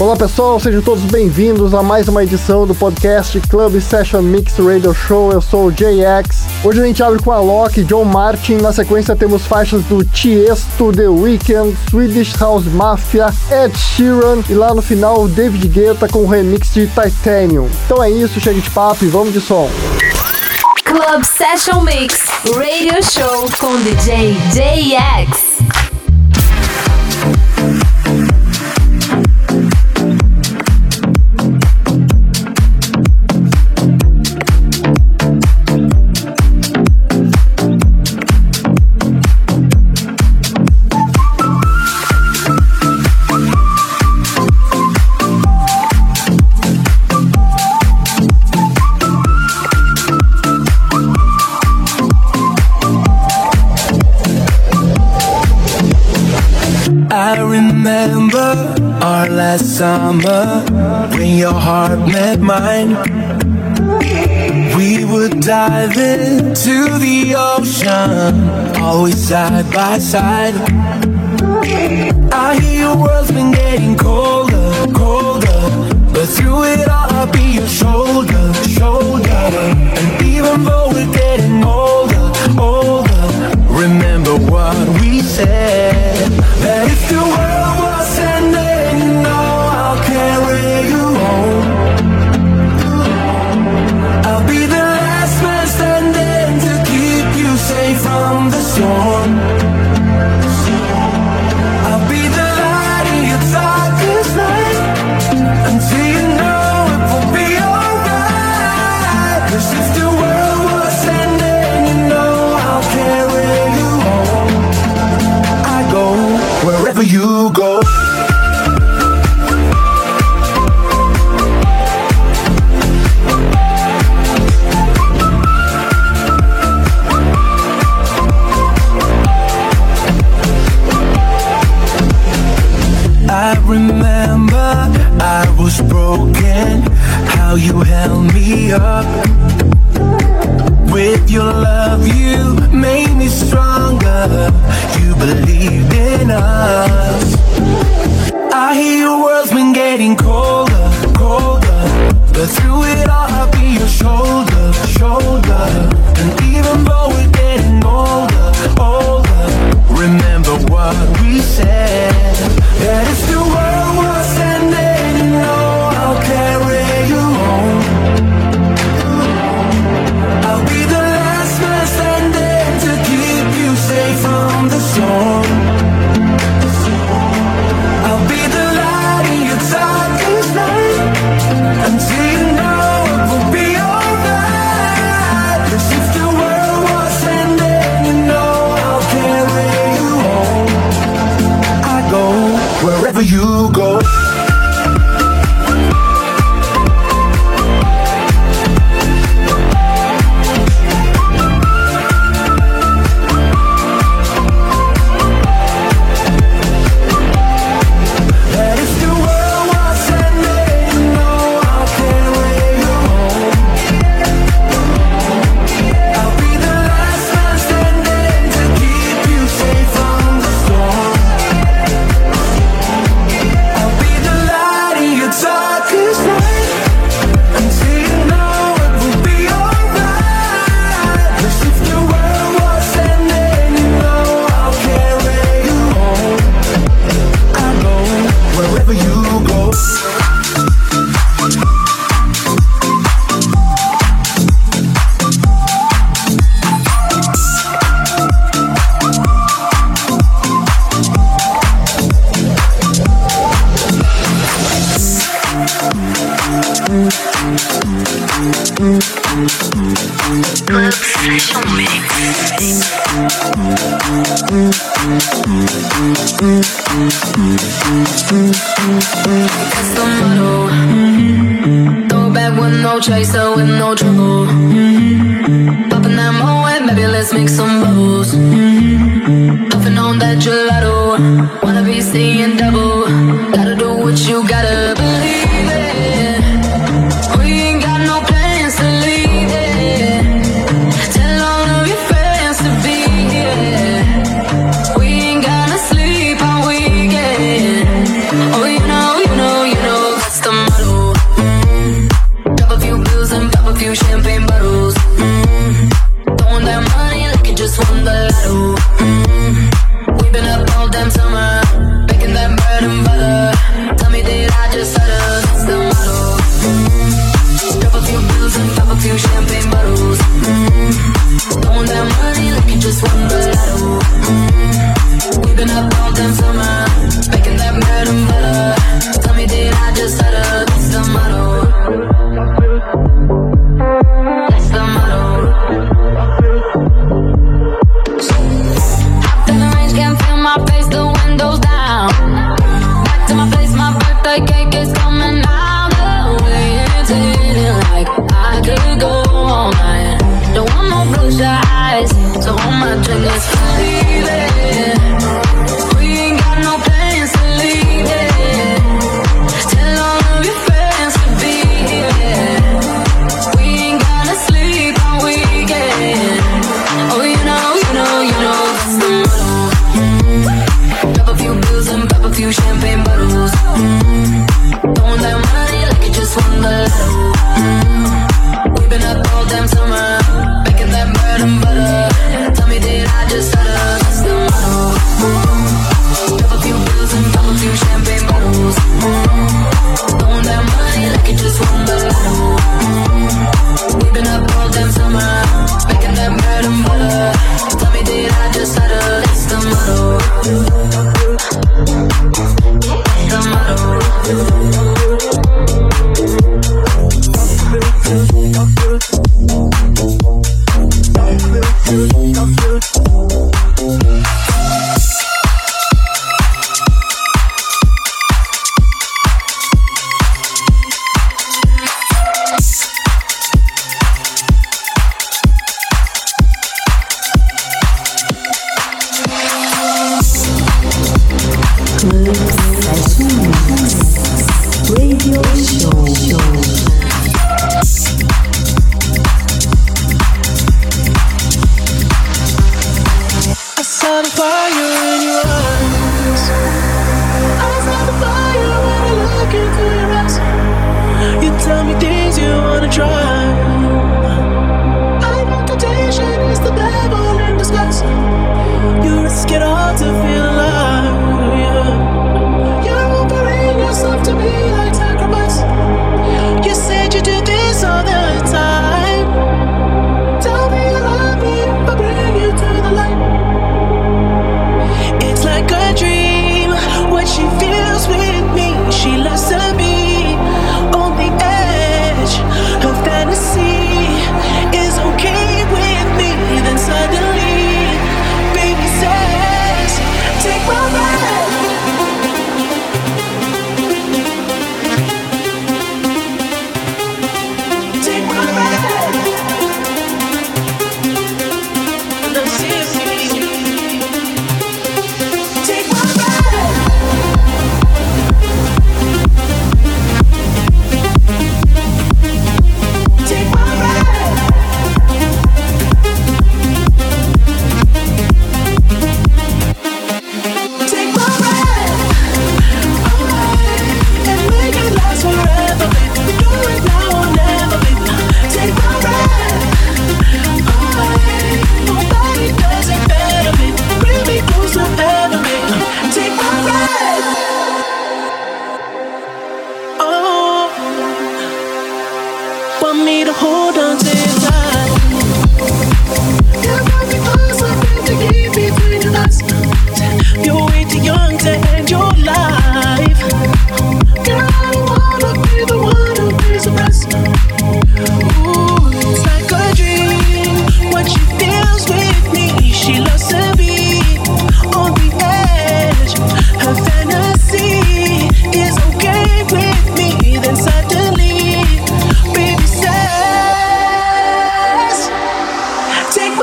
Olá pessoal, sejam todos bem-vindos a mais uma edição do podcast Club Session Mix Radio Show. Eu sou o JX. Hoje a gente abre com a Loki, John Martin. Na sequência temos faixas do Tiesto, The Weeknd, Swedish House Mafia, Ed Sheeran e lá no final David Guetta com o remix de Titanium. Então é isso, chega de papo e vamos de som. Club Session Mix Radio Show com DJ JX. Summer when your heart met mine. We would dive into the ocean, always side by side. I hear your world's been getting colder, colder, but through it all I'll be your shoulder, shoulder. And even though we're getting older, older, remember what we said. That if the world was ending, said. That if Puffing on that gelato, wanna be seeing double. Gotta do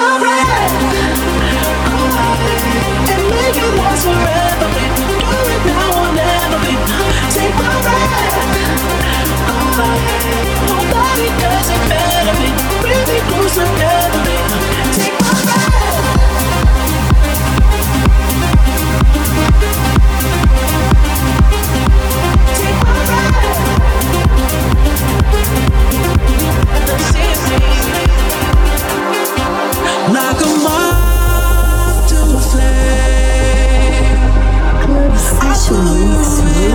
forever. make it last or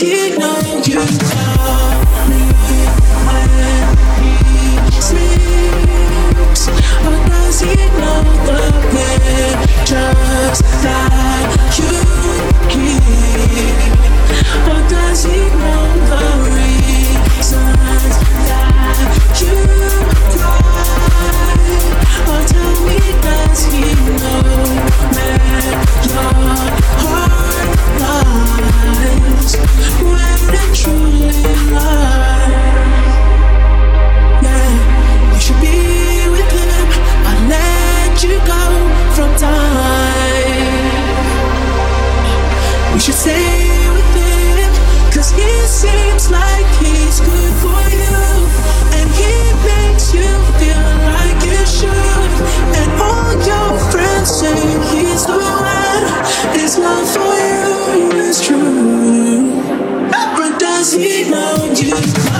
you does he know you